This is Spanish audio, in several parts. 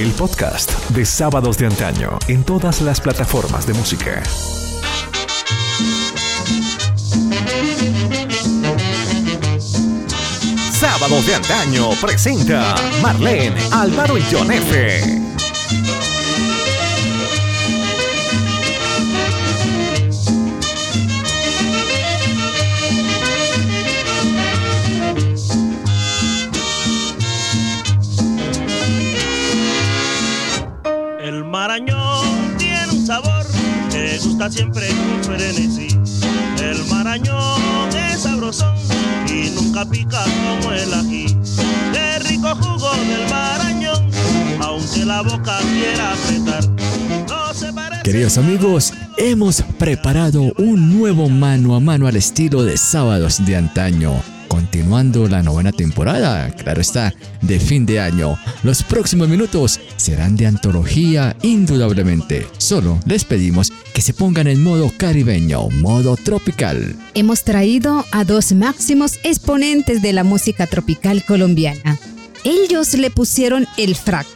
el podcast de Sábados de Antaño en todas las plataformas de música. Sábados de Antaño presenta Marlene, Álvaro y John F. siempre con frenesí. El marañón es sabrosón y nunca pica como el ají. Qué rico jugo del marañón, aunque la boca quiera apretar. Queridos amigos, hemos preparado un nuevo mano a mano al estilo de sábados de antaño continuando la novena temporada, claro está, de fin de año. Los próximos minutos serán de antología indudablemente. Solo les pedimos que se pongan en modo caribeño, modo tropical. Hemos traído a dos máximos exponentes de la música tropical colombiana. Ellos le pusieron el frac,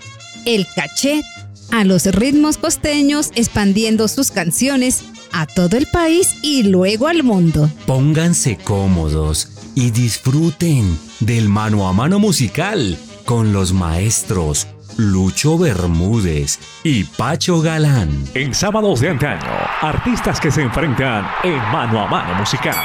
el caché a los ritmos costeños expandiendo sus canciones a todo el país y luego al mundo. Pónganse cómodos y disfruten del mano a mano musical con los maestros Lucho Bermúdez y Pacho Galán. En sábados de antaño, artistas que se enfrentan en mano a mano musical.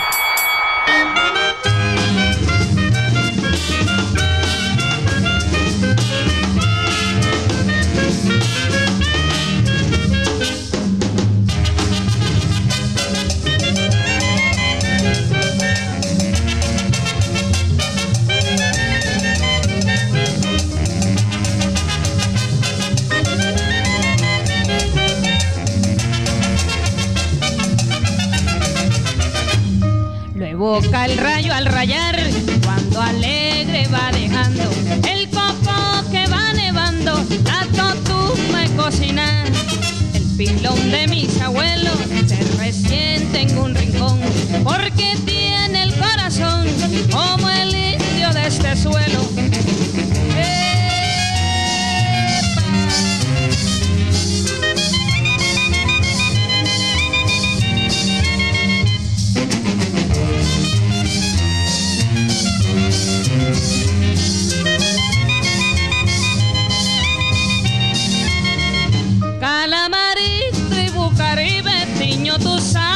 do chá.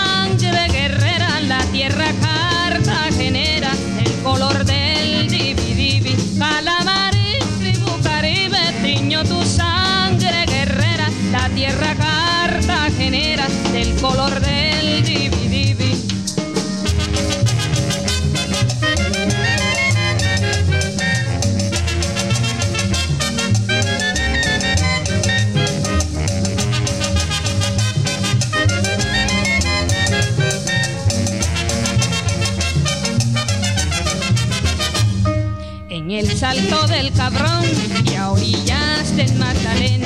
Del cabrón y a orillas del Magdalena,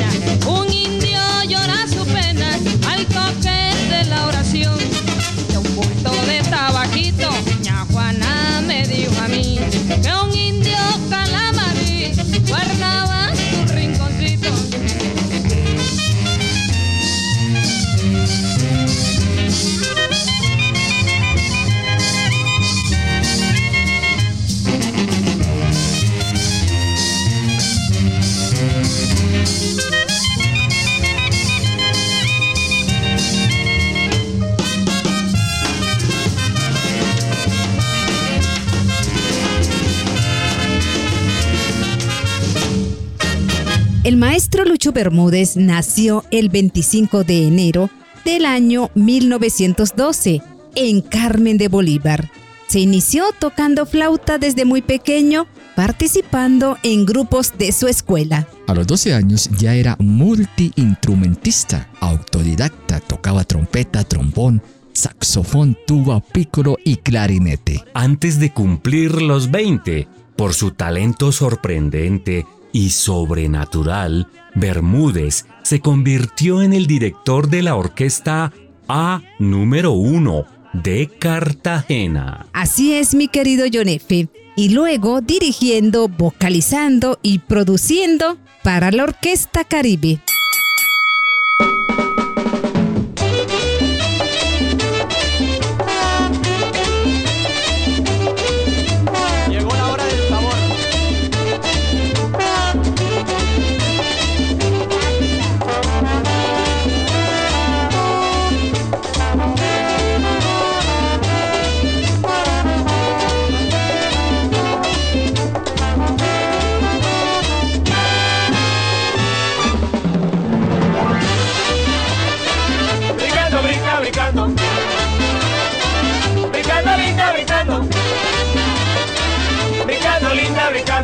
maestro Lucho Bermúdez nació el 25 de enero del año 1912 en Carmen de Bolívar. Se inició tocando flauta desde muy pequeño, participando en grupos de su escuela. A los 12 años ya era multiinstrumentista, autodidacta, tocaba trompeta, trombón, saxofón, tuba, pícolo y clarinete. Antes de cumplir los 20, por su talento sorprendente, y sobrenatural, Bermúdez se convirtió en el director de la orquesta A número 1 de Cartagena. Así es, mi querido Yonefe. Y luego dirigiendo, vocalizando y produciendo para la Orquesta Caribe.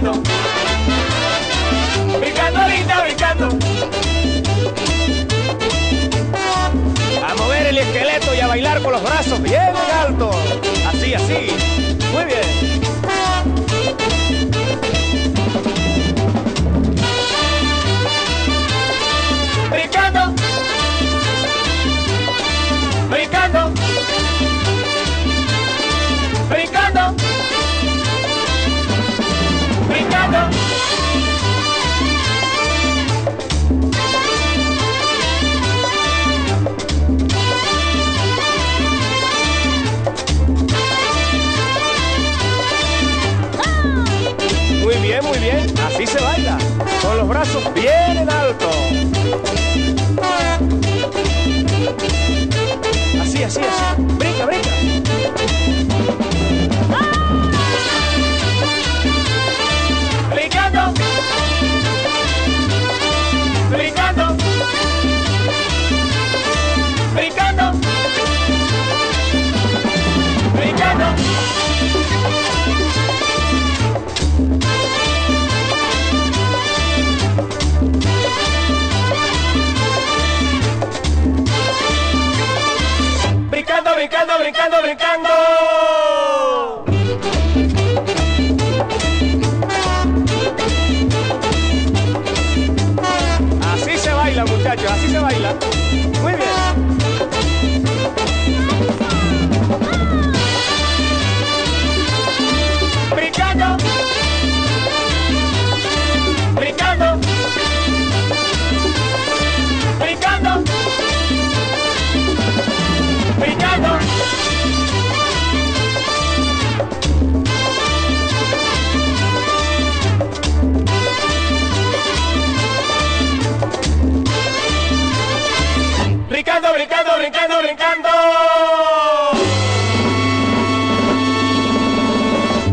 Con brincando, brincando, brincando. Brincando, brincando, brincando.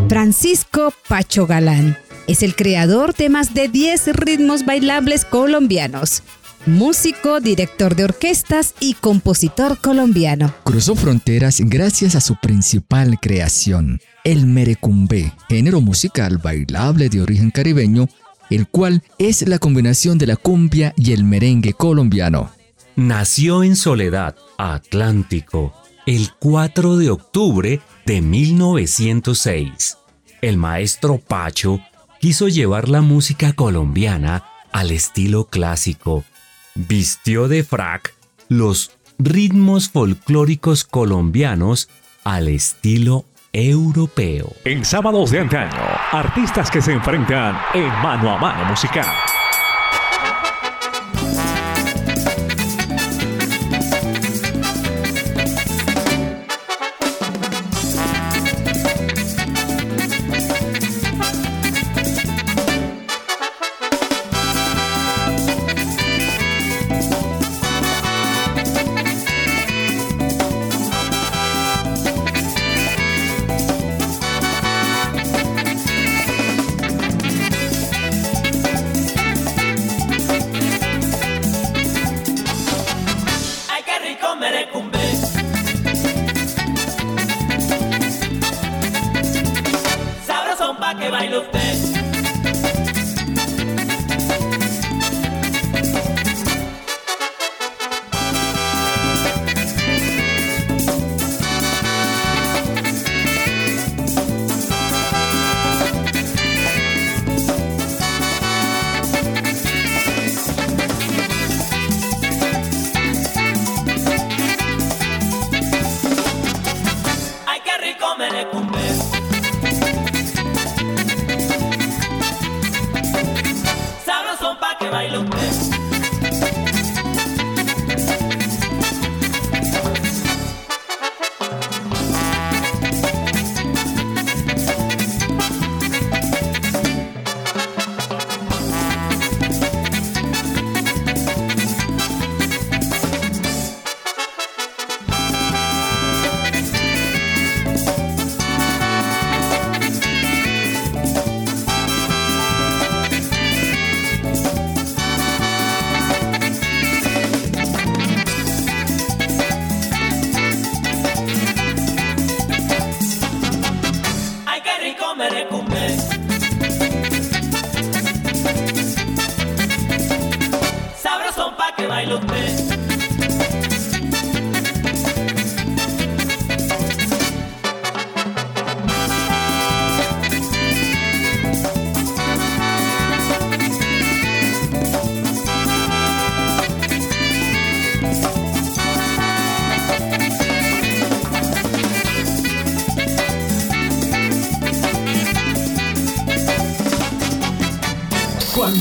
Francisco Pacho Galán es el creador de más de 10 ritmos bailables colombianos músico, director de orquestas y compositor colombiano. Cruzó fronteras gracias a su principal creación, el merecumbe, género musical bailable de origen caribeño, el cual es la combinación de la cumbia y el merengue colombiano. Nació en Soledad, Atlántico, el 4 de octubre de 1906. El maestro Pacho quiso llevar la música colombiana al estilo clásico vistió de frac los ritmos folclóricos colombianos al estilo europeo. En sábados de antaño, artistas que se enfrentan en mano a mano musical.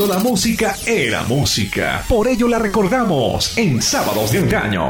La música era música. Por ello la recordamos en Sábados de Engaño.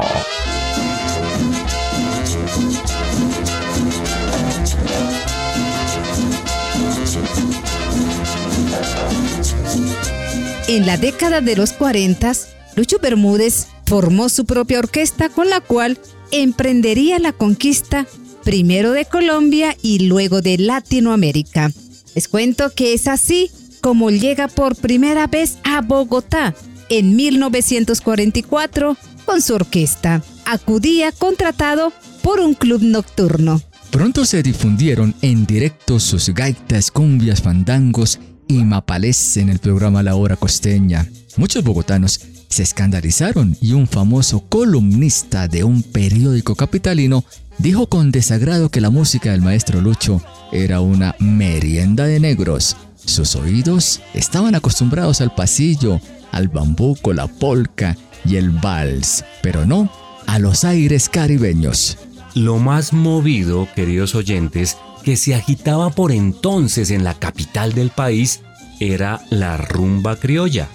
En la década de los 40, Lucho Bermúdez formó su propia orquesta con la cual emprendería la conquista primero de Colombia y luego de Latinoamérica. Les cuento que es así como llega por primera vez a Bogotá en 1944 con su orquesta. Acudía contratado por un club nocturno. Pronto se difundieron en directo sus gaitas, cumbias, fandangos y mapales en el programa La Hora Costeña. Muchos bogotanos se escandalizaron y un famoso columnista de un periódico capitalino dijo con desagrado que la música del maestro Lucho era una merienda de negros. Sus oídos estaban acostumbrados al pasillo, al bambuco, la polca y el vals, pero no a los aires caribeños. Lo más movido, queridos oyentes, que se agitaba por entonces en la capital del país era la rumba criolla,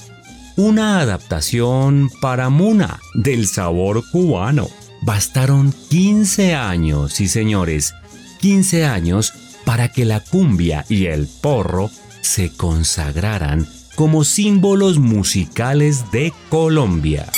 una adaptación para Muna del sabor cubano. Bastaron 15 años, sí señores, 15 años para que la cumbia y el porro se consagraran como símbolos musicales de Colombia.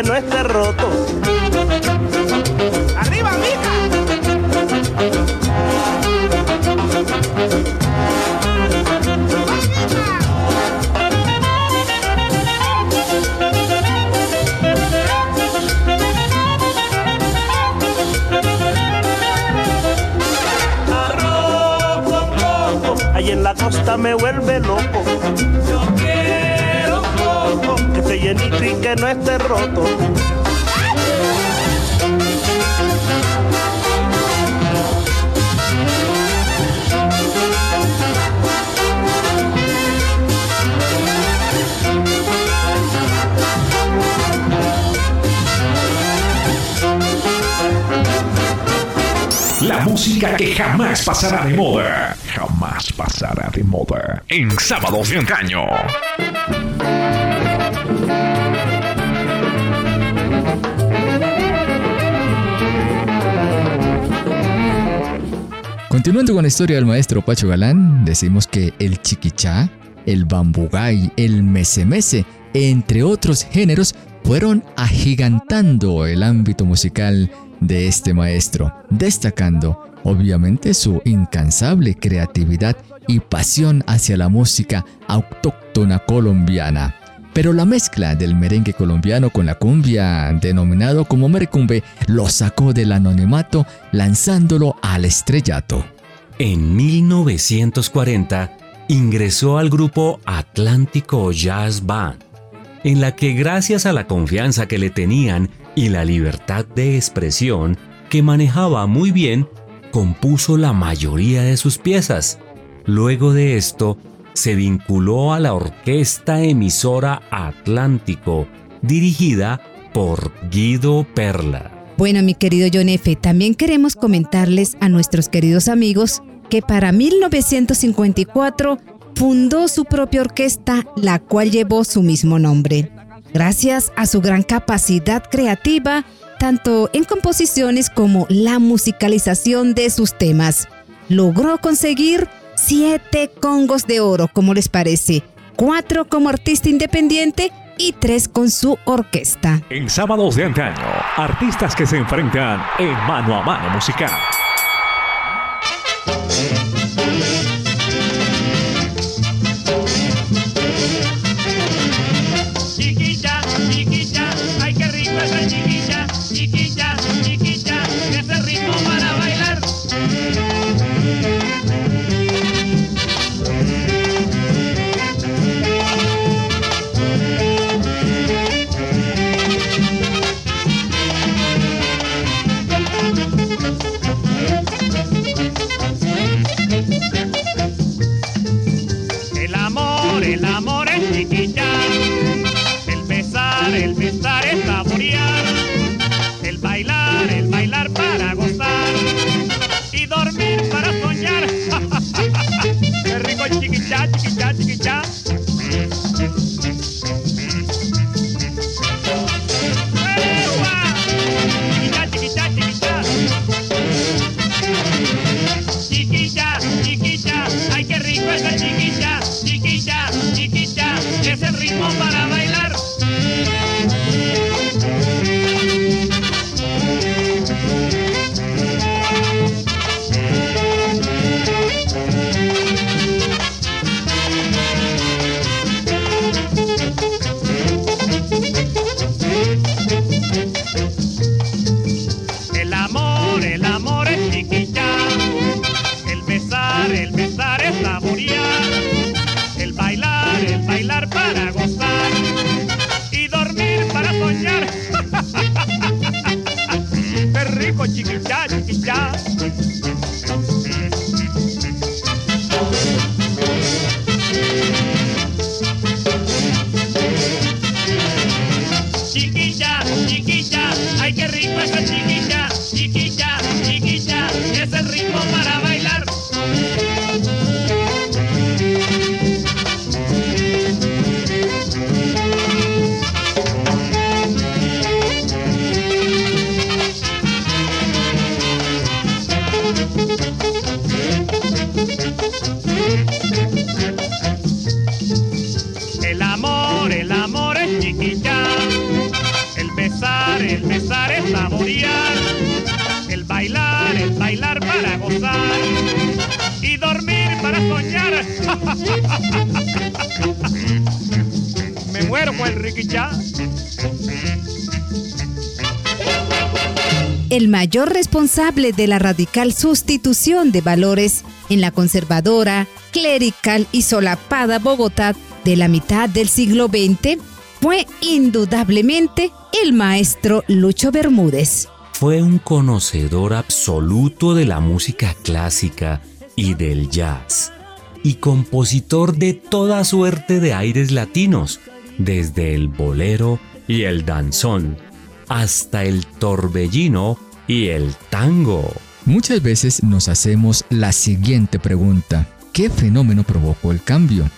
Que no esté roto. ¡Arriba, mija! en la costa me vuelve loco. no esté roto. La música que jamás pasará de moda. Jamás pasará de moda. En sábados de un antaño. Continuando con la historia del maestro Pacho Galán, decimos que el chiquichá, el bambugay, el mesemese, entre otros géneros, fueron agigantando el ámbito musical de este maestro, destacando obviamente su incansable creatividad y pasión hacia la música autóctona colombiana. Pero la mezcla del merengue colombiano con la cumbia, denominado como merecumbe, lo sacó del anonimato lanzándolo al estrellato. En 1940 ingresó al grupo Atlántico Jazz Band, en la que gracias a la confianza que le tenían y la libertad de expresión que manejaba muy bien, compuso la mayoría de sus piezas. Luego de esto, se vinculó a la orquesta emisora Atlántico, dirigida por Guido Perla. Bueno, mi querido John F., también queremos comentarles a nuestros queridos amigos que para 1954 fundó su propia orquesta, la cual llevó su mismo nombre. Gracias a su gran capacidad creativa, tanto en composiciones como la musicalización de sus temas, logró conseguir siete congos de oro, como les parece, cuatro como artista independiente y tres con su orquesta. En sábados de antaño, artistas que se enfrentan en mano a mano musical. De la radical sustitución de valores en la conservadora, clerical y solapada Bogotá de la mitad del siglo XX fue indudablemente el maestro Lucho Bermúdez. Fue un conocedor absoluto de la música clásica y del jazz, y compositor de toda suerte de aires latinos, desde el bolero y el danzón hasta el torbellino y el tango. Muchas veces nos hacemos la siguiente pregunta. ¿Qué fenómeno provocó el cambio?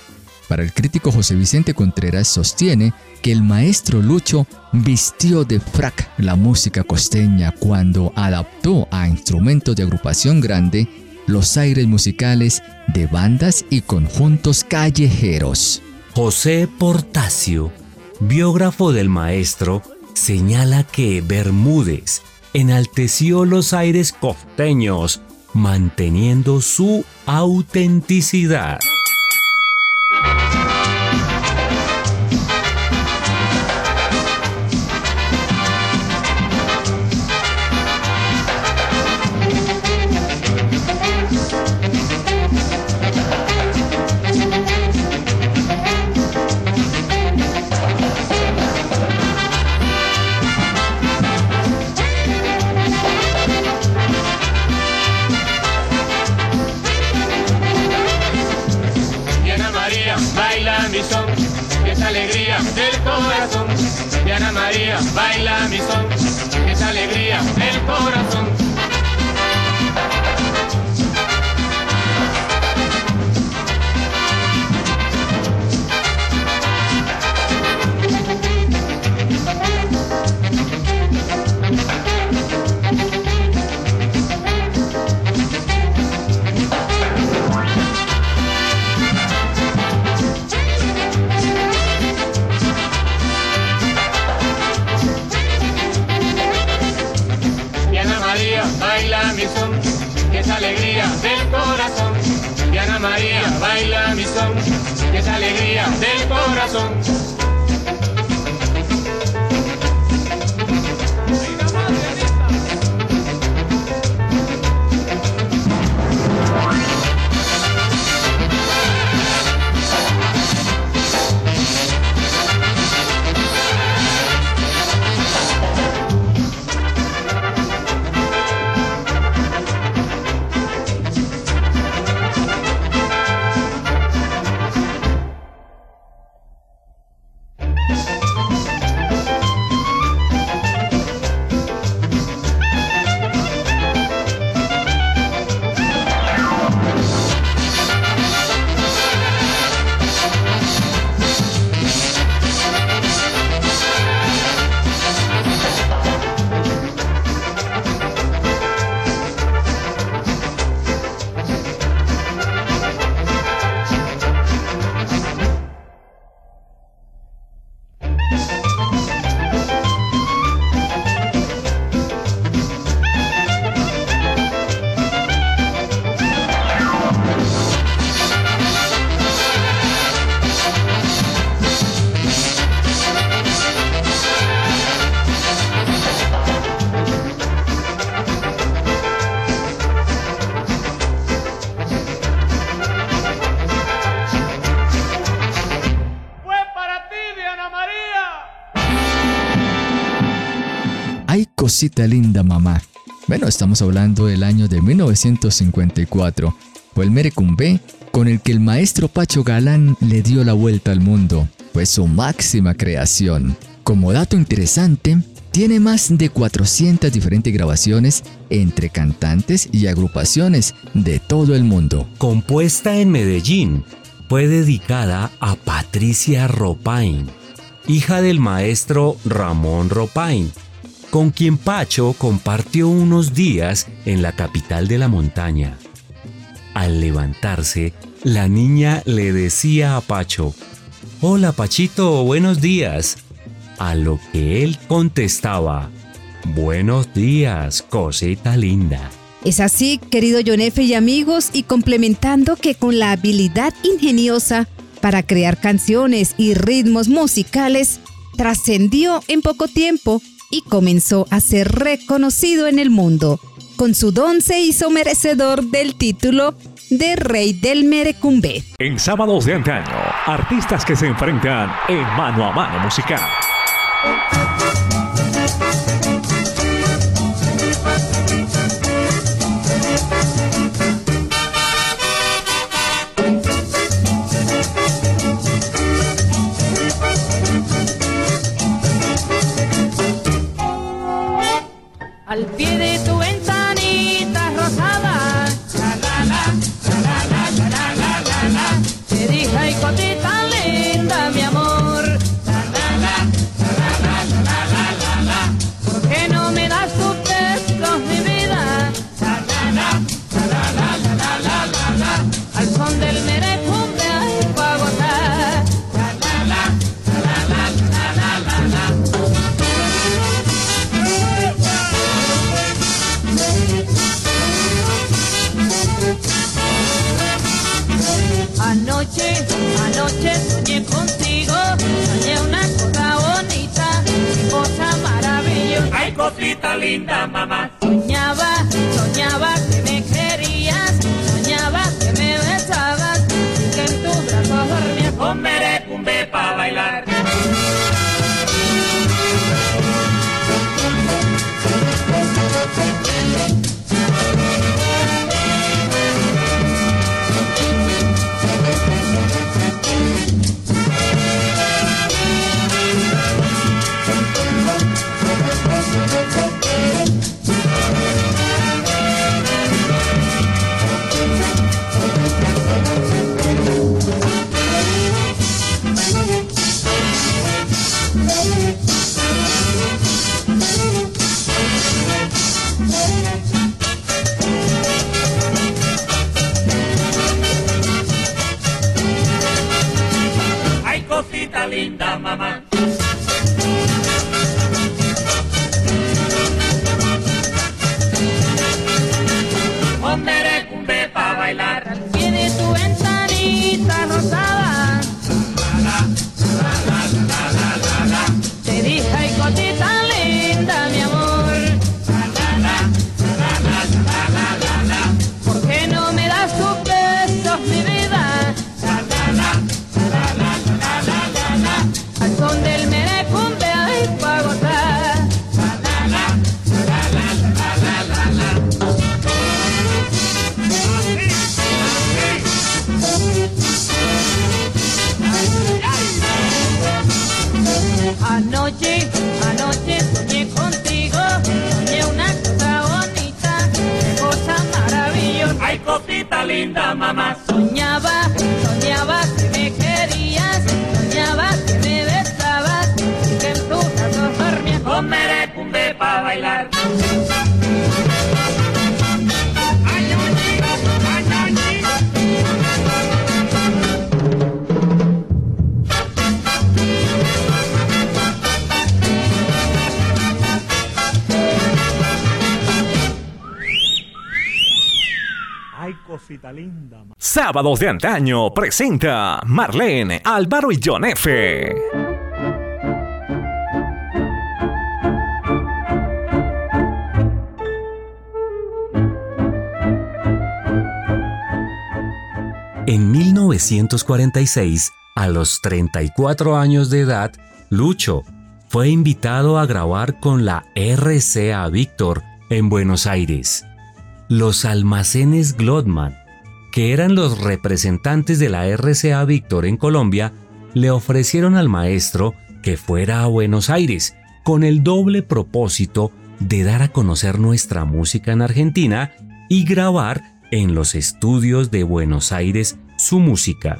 Para el crítico José Vicente Contreras sostiene que el maestro Lucho vistió de frac la música costeña cuando adaptó a instrumentos de agrupación grande los aires musicales de bandas y conjuntos callejeros. José Portacio, biógrafo del maestro, señala que Bermúdez enalteció los aires costeños, manteniendo su autenticidad. Baila mi son, es alegría del corazón. María, baila mi son, es alegría del corazón. Linda mamá. Bueno, estamos hablando del año de 1954. Fue el Merecumbe con el que el maestro Pacho Galán le dio la vuelta al mundo. Fue su máxima creación. Como dato interesante, tiene más de 400 diferentes grabaciones entre cantantes y agrupaciones de todo el mundo. Compuesta en Medellín, fue dedicada a Patricia Ropain, hija del maestro Ramón Ropain, con quien Pacho compartió unos días en la capital de la montaña. Al levantarse, la niña le decía a Pacho, Hola Pachito, buenos días. A lo que él contestaba, Buenos días, cosita linda. Es así, querido F. y amigos, y complementando que con la habilidad ingeniosa para crear canciones y ritmos musicales, trascendió en poco tiempo y comenzó a ser reconocido en el mundo. Con su don se hizo merecedor del título de Rey del Merecumbe. En sábados de antaño, artistas que se enfrentan en mano a mano musical. Sábados de antaño presenta Marlene, Álvaro y John F. En 1946, a los 34 años de edad, Lucho fue invitado a grabar con la RCA Víctor en Buenos Aires. Los almacenes Glotman, que eran los representantes de la RCA Víctor en Colombia, le ofrecieron al maestro que fuera a Buenos Aires con el doble propósito de dar a conocer nuestra música en Argentina y grabar en los estudios de Buenos Aires su música.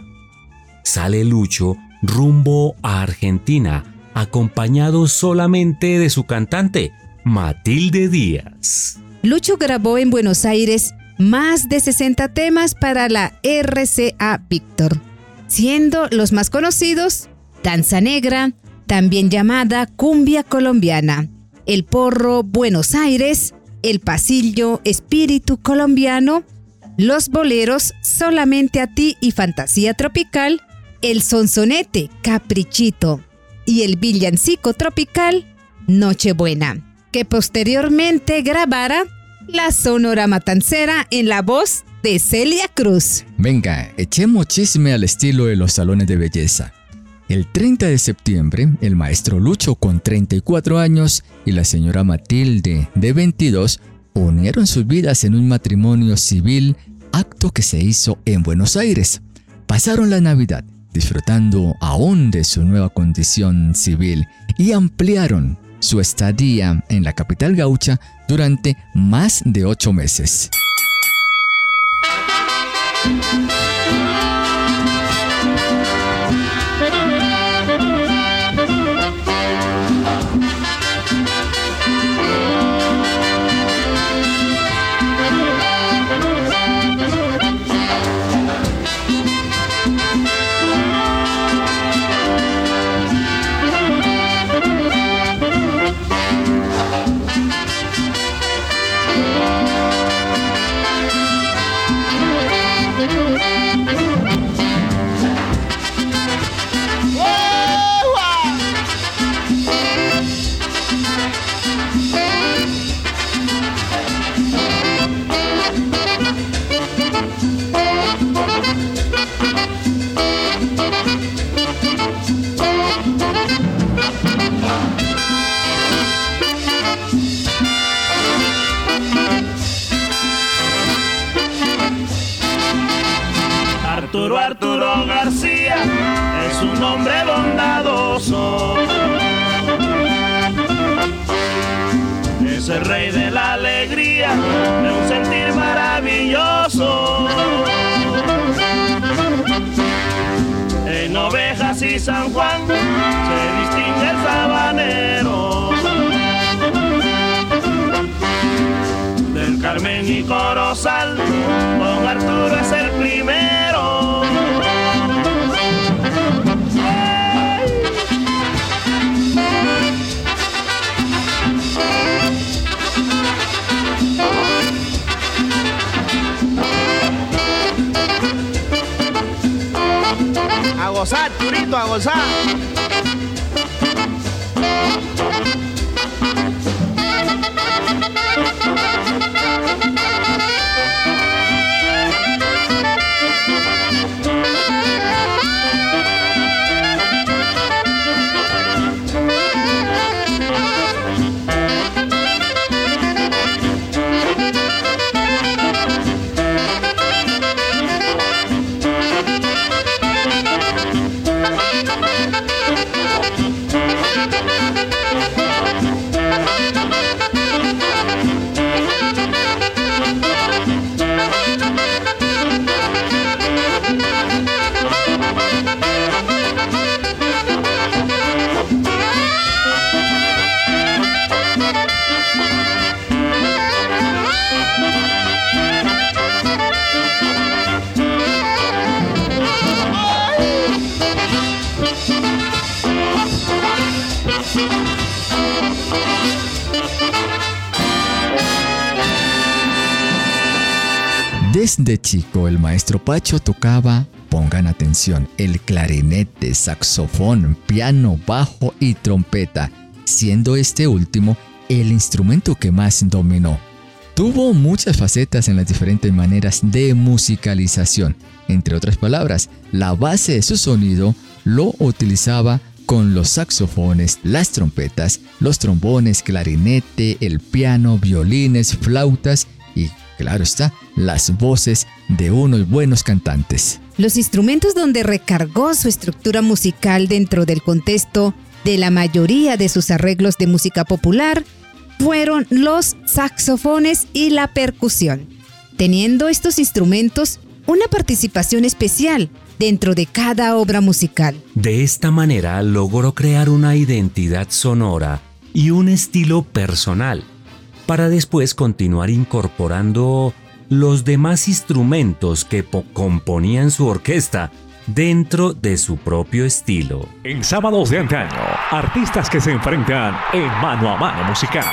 Sale Lucho rumbo a Argentina, acompañado solamente de su cantante, Matilde Díaz. Lucho grabó en Buenos Aires más de 60 temas para la RCA Víctor, siendo los más conocidos Danza Negra, también llamada Cumbia Colombiana, El Porro Buenos Aires, El Pasillo Espíritu Colombiano, Los Boleros Solamente a ti y Fantasía Tropical, El Sonsonete Caprichito y el Villancico Tropical Nochebuena, que posteriormente grabara la Sonora Matancera en la voz de Celia Cruz. Venga, echemos chisme al estilo de los salones de belleza. El 30 de septiembre, el maestro Lucho con 34 años y la señora Matilde de 22 unieron sus vidas en un matrimonio civil, acto que se hizo en Buenos Aires. Pasaron la Navidad disfrutando aún de su nueva condición civil y ampliaron su estadía en la capital gaucha durante más de ocho meses. Hombre bondadoso. Es el rey de la alegría, de un sentir maravilloso. En ovejas y San Juan se distingue el sabanero. Del Carmen y Corozal, don Arturo es el primero. Gozar, Turito, a gozar. El maestro Pacho tocaba, pongan atención, el clarinete, saxofón, piano, bajo y trompeta, siendo este último el instrumento que más dominó. Tuvo muchas facetas en las diferentes maneras de musicalización. Entre otras palabras, la base de su sonido lo utilizaba con los saxofones, las trompetas, los trombones, clarinete, el piano, violines, flautas claro está, las voces de unos buenos cantantes. Los instrumentos donde recargó su estructura musical dentro del contexto de la mayoría de sus arreglos de música popular fueron los saxofones y la percusión, teniendo estos instrumentos una participación especial dentro de cada obra musical. De esta manera logró crear una identidad sonora y un estilo personal, para después continuar incorporando los demás instrumentos que po- componían su orquesta dentro de su propio estilo. En sábados de antaño, artistas que se enfrentan en mano a mano musical.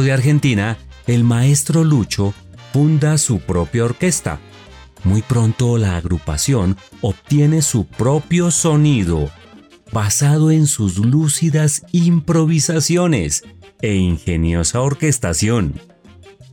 De Argentina, el maestro Lucho funda su propia orquesta. Muy pronto la agrupación obtiene su propio sonido, basado en sus lúcidas improvisaciones e ingeniosa orquestación.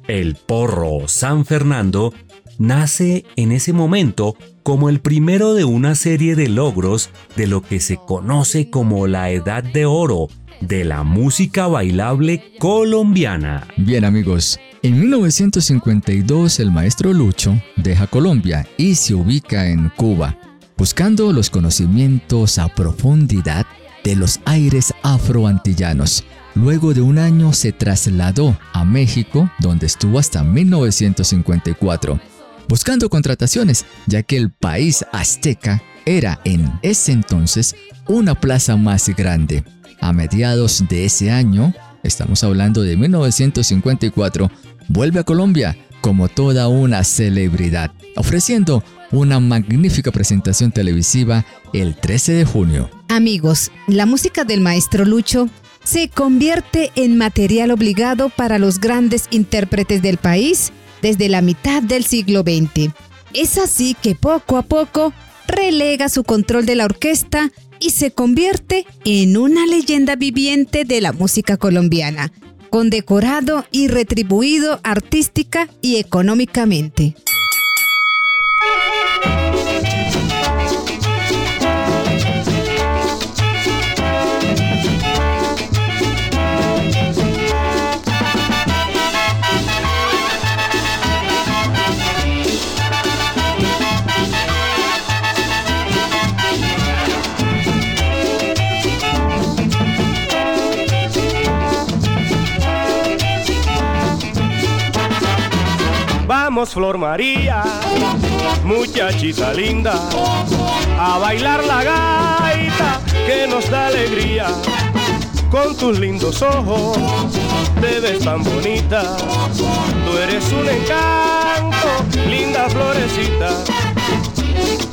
El porro San Fernando nace en ese momento como el primero de una serie de logros de lo que se conoce como la Edad de Oro de la música bailable colombiana. Bien amigos, en 1952 el maestro Lucho deja Colombia y se ubica en Cuba, buscando los conocimientos a profundidad de los aires afroantillanos. Luego de un año se trasladó a México, donde estuvo hasta 1954, buscando contrataciones, ya que el país azteca era en ese entonces una plaza más grande. A mediados de ese año, estamos hablando de 1954, vuelve a Colombia como toda una celebridad, ofreciendo una magnífica presentación televisiva el 13 de junio. Amigos, la música del maestro Lucho se convierte en material obligado para los grandes intérpretes del país desde la mitad del siglo XX. Es así que poco a poco relega su control de la orquesta y se convierte en una leyenda viviente de la música colombiana, condecorado y retribuido artística y económicamente. Vamos Flor María, muchachita linda, a bailar la gaita que nos da alegría. Con tus lindos ojos te ves tan bonita, tú eres un encanto, linda florecita.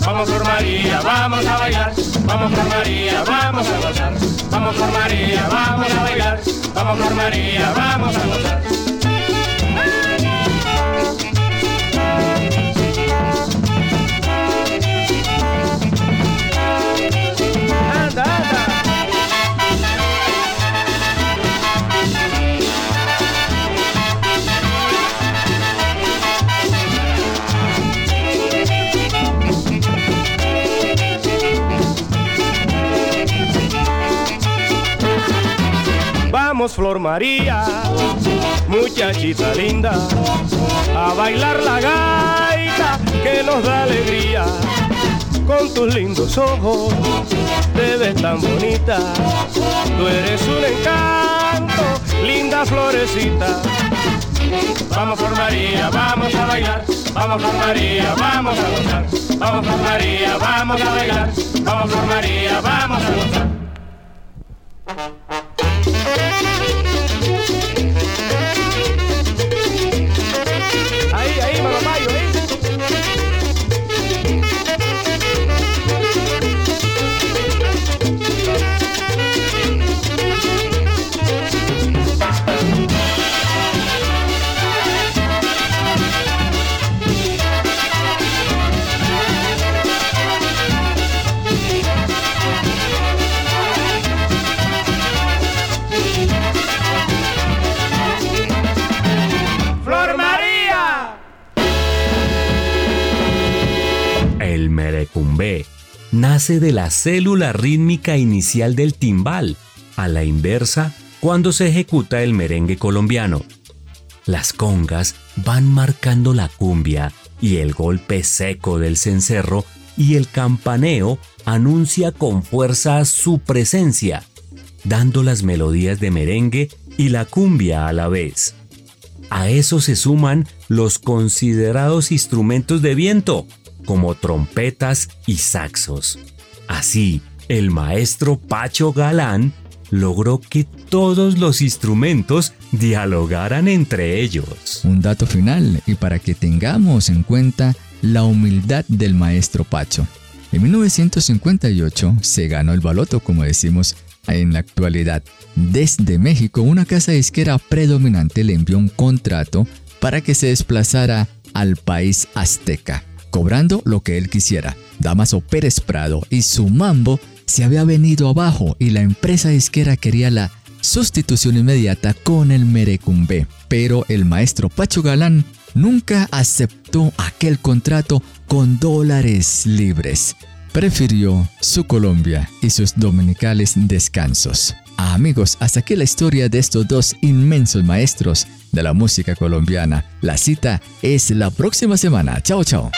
Vamos Flor María, vamos a bailar, vamos Flor María, vamos a gozar. Vamos Flor María, vamos a bailar, vamos Flor María, vamos a gozar. Vamos Flor María, muchachita linda, a bailar la gaita que nos da alegría. Con tus lindos ojos te ves tan bonita, tú eres un encanto, linda florecita. Vamos Flor María, vamos a bailar, vamos Flor María, vamos a gozar. Vamos Flor María, vamos a bailar, vamos Flor María, vamos a gozar. thank you nace de la célula rítmica inicial del timbal, a la inversa cuando se ejecuta el merengue colombiano. Las congas van marcando la cumbia y el golpe seco del cencerro y el campaneo anuncia con fuerza su presencia, dando las melodías de merengue y la cumbia a la vez. A eso se suman los considerados instrumentos de viento, como trompetas y saxos. Así, el maestro Pacho Galán logró que todos los instrumentos dialogaran entre ellos. Un dato final y para que tengamos en cuenta la humildad del maestro Pacho. En 1958 se ganó el baloto, como decimos, en la actualidad. Desde México, una casa disquera predominante le envió un contrato para que se desplazara al país azteca, cobrando lo que él quisiera. Damaso Pérez Prado y su mambo se había venido abajo y la empresa disquera quería la sustitución inmediata con el merecumbe. Pero el maestro Pacho Galán nunca aceptó aquel contrato con dólares libres. Prefirió su Colombia y sus dominicales descansos. Amigos, hasta aquí la historia de estos dos inmensos maestros de la música colombiana. La cita es la próxima semana. Chao, chao.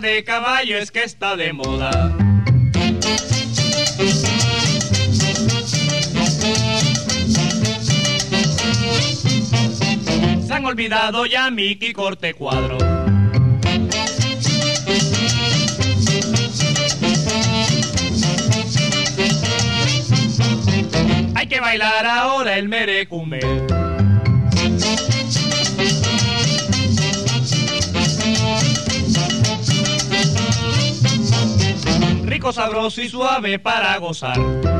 De caballo es que está de moda. Se han olvidado ya Miki Corte Cuadro. Hay que bailar ahora el merecumbe. Rico, sabroso y suave para gozar.